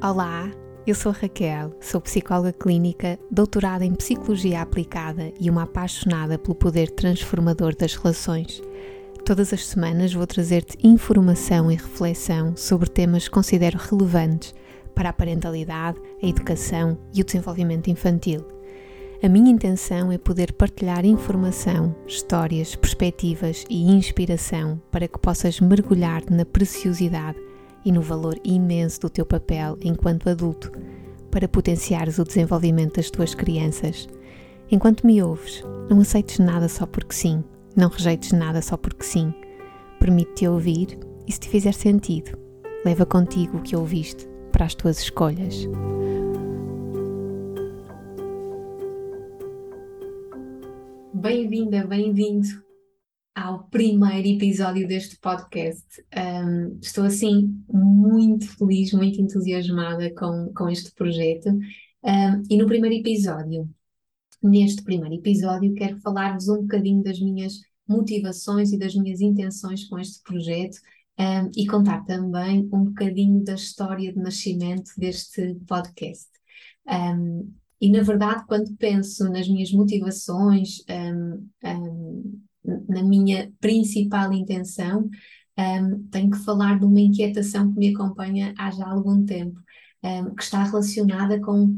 Olá, eu sou Raquel, sou psicóloga clínica, doutorada em psicologia aplicada e uma apaixonada pelo poder transformador das relações. Todas as semanas vou trazer-te informação e reflexão sobre temas que considero relevantes para a parentalidade, a educação e o desenvolvimento infantil. A minha intenção é poder partilhar informação, histórias, perspectivas e inspiração para que possas mergulhar na preciosidade e no valor imenso do teu papel enquanto adulto para potenciares o desenvolvimento das tuas crianças. Enquanto me ouves, não aceites nada só porque sim, não rejeites nada só porque sim. Permite-te ouvir e, se te fizer sentido, leva contigo o que ouviste para as tuas escolhas. Bem-vinda, bem-vindo ao primeiro episódio deste podcast. Um, estou assim muito feliz, muito entusiasmada com, com este projeto. Um, e no primeiro episódio, neste primeiro episódio, quero falar-vos um bocadinho das minhas motivações e das minhas intenções com este projeto. Um, e contar também um bocadinho da história de nascimento deste podcast. e na verdade, quando penso nas minhas motivações, na minha principal intenção, um, tenho que falar de uma inquietação que me acompanha há já algum tempo, um, que está relacionada com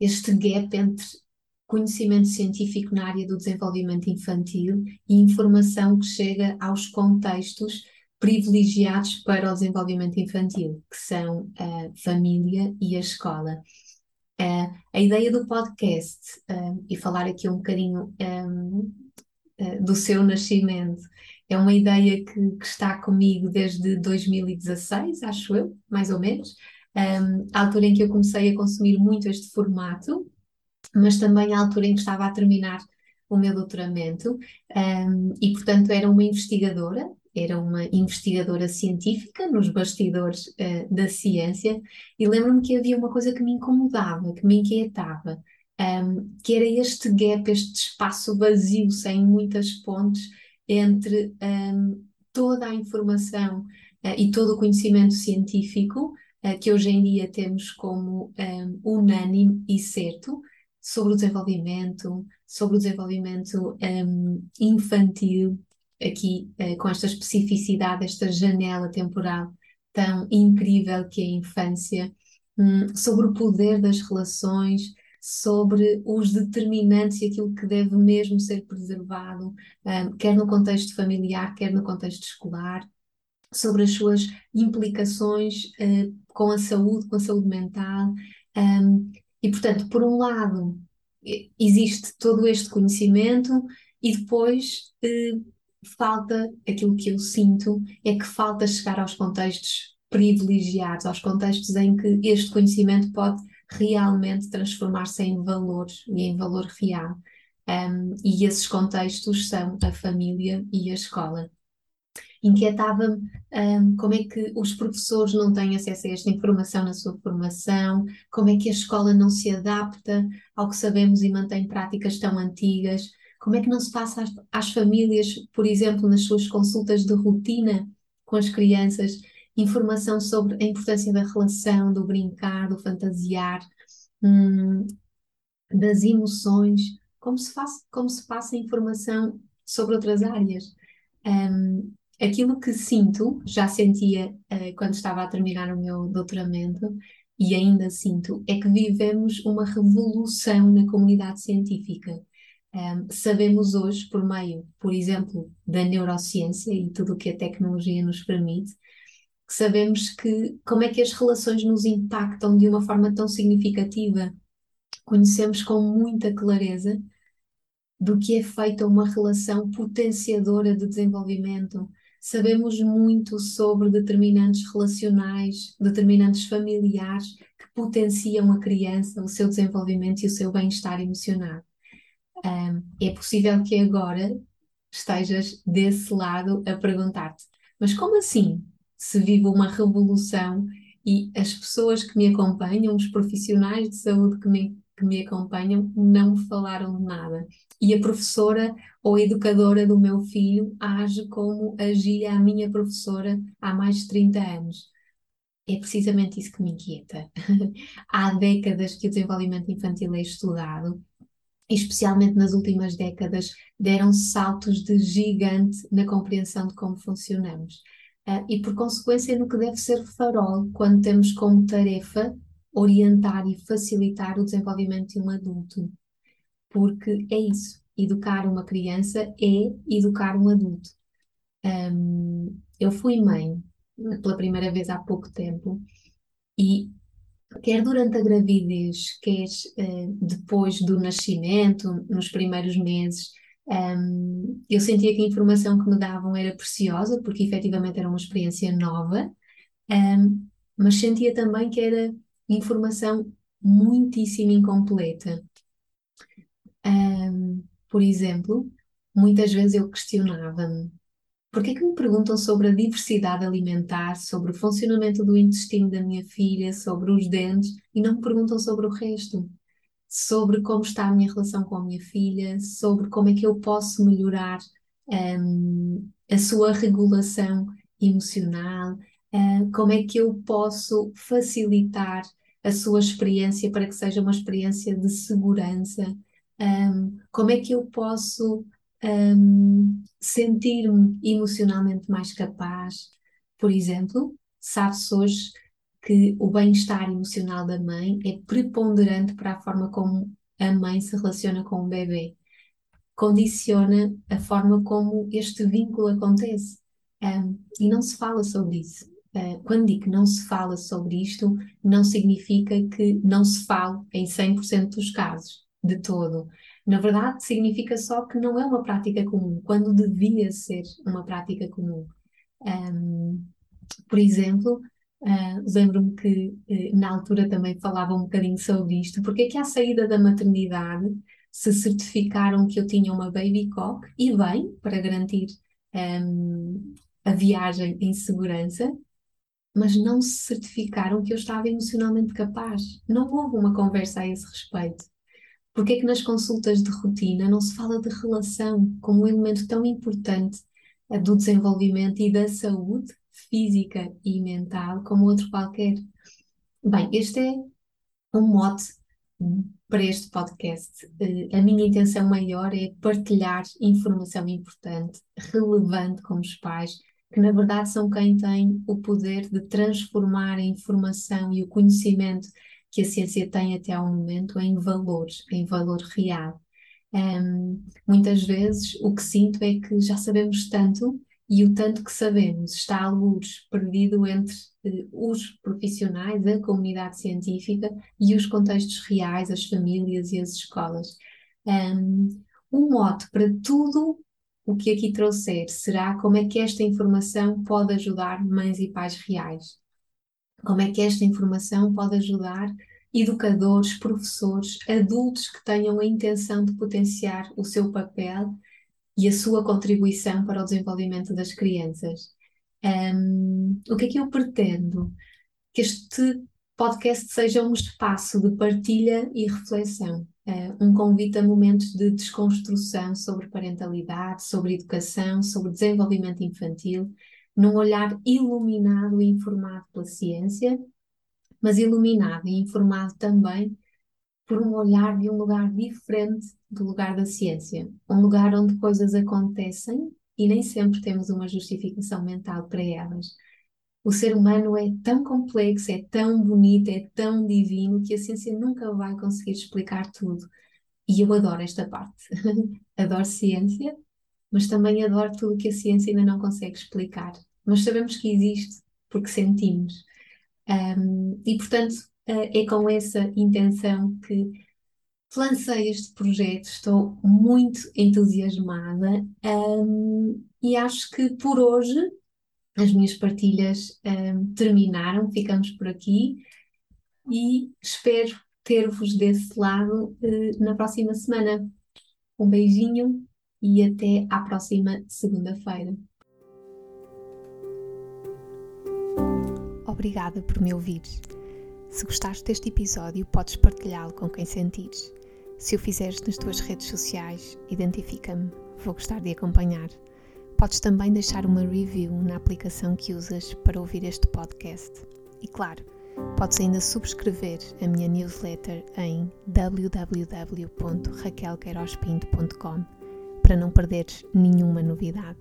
este gap entre conhecimento científico na área do desenvolvimento infantil e informação que chega aos contextos privilegiados para o desenvolvimento infantil, que são a família e a escola. Uh, a ideia do podcast, uh, e falar aqui um bocadinho um, uh, do seu nascimento, é uma ideia que, que, está comigo desde 2016, acho eu, mais ou menos, um, a altura em que eu comecei a consumir muito este formato, mas também a altura em que estava a terminar o meu doutoramento, um, e portanto era uma investigadora, era uma investigadora científica nos bastidores uh, da ciência, e lembro-me que havia uma coisa que me incomodava, que me inquietava, um, que era este gap, este espaço vazio, sem muitas pontes entre um, toda a informação uh, e todo o conhecimento científico uh, que hoje em dia temos como um, unânime e certo sobre o desenvolvimento, sobre o desenvolvimento infantil, aqui uh, com esta especificidade, esta janela temporal tão incrível que é a infância, hum, sobre o poder das relações, sobre os determinantes e aquilo que deve mesmo ser preservado, um, quer no contexto familiar, quer no contexto escolar, sobre as suas implicações uh, com a saúde, com a saúde mental. Um, e, portanto, por um lado, existe todo este conhecimento e depois uh, falta aquilo que eu sinto é que falta chegar aos contextos privilegiados, aos contextos em que este conhecimento pode realmente transformar-se em valores e em valor real. Um, e esses contextos são a família e a escola. Inquietava-me um, como é que os professores não têm acesso a esta informação na sua formação, como é que a escola não se adapta ao que sabemos e mantém práticas tão antigas, como é que não se passa às, às famílias, por exemplo, nas suas consultas de rotina com as crianças, informação sobre a importância da relação, do brincar, do fantasiar, hum, das emoções, como se, faz, como se passa informação sobre outras áreas. Um, aquilo que sinto, já sentia uh, quando estava a terminar o meu doutoramento, e ainda sinto, é que vivemos uma revolução na comunidade científica. Um, sabemos hoje, por meio, por exemplo, da neurociência e tudo o que a tecnologia nos permite, que sabemos que como é que as relações nos impactam de uma forma tão significativa. Conhecemos com muita clareza do que é feita uma relação potenciadora de desenvolvimento. Sabemos muito sobre determinantes relacionais, determinantes familiares que potenciam a criança, o seu desenvolvimento e o seu bem-estar emocional. Um, é possível que agora estejas desse lado a perguntar-te: mas como assim? Se vive uma revolução e as pessoas que me acompanham, os profissionais de saúde que me, que me acompanham, não falaram de nada. E a professora ou a educadora do meu filho age como agia a minha professora há mais de 30 anos. é precisamente isso que me inquieta. Há décadas que o desenvolvimento infantil é estudado, especialmente nas últimas décadas, deram saltos de gigante na compreensão de como funcionamos. Uh, e, por consequência, no que deve ser farol quando temos como tarefa orientar e facilitar o desenvolvimento de um adulto. Porque é isso, educar uma criança é educar um adulto. Um, eu fui mãe pela primeira vez há pouco tempo e quer durante a gravidez, quer uh, depois do nascimento, nos primeiros meses, um, eu sentia que a informação que me davam era preciosa, porque efetivamente era uma experiência nova, um, mas sentia também que era informação muitíssimo incompleta. Um, por exemplo, muitas vezes eu questionava-me Porquê que me perguntam sobre a diversidade alimentar, sobre o funcionamento do intestino da minha filha, sobre os dentes e não me perguntam sobre o resto? Sobre como está a minha relação com a minha filha, sobre como é que eu posso melhorar um, a sua regulação emocional, uh, como é que eu posso facilitar a sua experiência para que seja uma experiência de segurança, um, como é que eu posso um, sentir-me emocionalmente mais capaz. Por exemplo, sabe-se hoje que o bem-estar emocional da mãe é preponderante para a forma como a mãe se relaciona com o bebê. Condiciona a forma como este vínculo acontece. Um, e não se fala sobre isso. Uh, quando digo não se fala sobre isto, não significa que não se fale em 100% dos casos, de todo. Na verdade, significa só que não é uma prática comum, quando devia ser uma prática comum. Um, por exemplo, uh, lembro-me que uh, na altura também falava um bocadinho sobre isto, porque é que à saída da maternidade se certificaram que eu tinha uma baby cock, e bem, para garantir um, a viagem em segurança, mas não se certificaram que eu estava emocionalmente capaz. Não houve uma conversa a esse respeito. Porque é que nas consultas de rotina não se fala de relação como um elemento tão importante eh, do desenvolvimento e da saúde física e mental como outro qualquer? Bem, este é um mote para este podcast. Eh, a minha intenção maior é partilhar informação importante, relevante com os pais, que na verdade são quem tem o poder de transformar a informação e o conhecimento que a ciência tem até ao momento em valores, em valor real. Um, muitas vezes o que sinto é que já sabemos tanto e o tanto que sabemos está alguns perdido entre uh, os profissionais, a comunidade científica e os contextos reais, as famílias e as escolas. Um, um mote para tudo o que aqui trouxer será como é que esta informação pode ajudar mães e pais reais. Como é que esta informação pode ajudar educadores, professores, adultos que tenham a intenção de potenciar o seu papel e a sua contribuição para o desenvolvimento das crianças? Um, o que é que eu pretendo? Que este podcast seja um espaço de partilha e reflexão, uh, um convite a momentos de desconstrução sobre parentalidade, sobre educação, sobre desenvolvimento infantil, num olhar iluminado e informado pela ciência, mas iluminado e informado também por um olhar de um lugar diferente do lugar da ciência, um lugar onde coisas acontecem e nem sempre temos uma justificação mental para elas. O ser humano é tão complexo, é tão bonito, é tão divino que a ciência nunca vai conseguir explicar tudo. E eu adoro esta parte. adoro ciência, mas também adoro tudo que a ciência ainda não consegue explicar mas sabemos que existe porque sentimos. Um, e, portanto, é com essa intenção que lancei este projeto, estou muito entusiasmada um, e acho que por hoje as minhas partilhas um, terminaram, ficamos por aqui e espero ter-vos desse lado uh, na próxima semana. Um beijinho e até à próxima segunda-feira. Obrigada por me ouvires. Se gostaste deste episódio, podes partilhá-lo com quem sentires. Se o fizeres nas tuas redes sociais, identifica-me, vou gostar de acompanhar. Podes também deixar uma review na aplicação que usas para ouvir este podcast. E claro, podes ainda subscrever a minha newsletter em www.raquelqueirospinto.com para não perderes nenhuma novidade.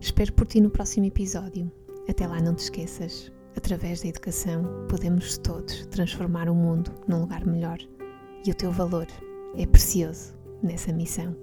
Espero por ti no próximo episódio. Até lá, não te esqueças: através da educação, podemos todos transformar o mundo num lugar melhor. E o teu valor é precioso nessa missão.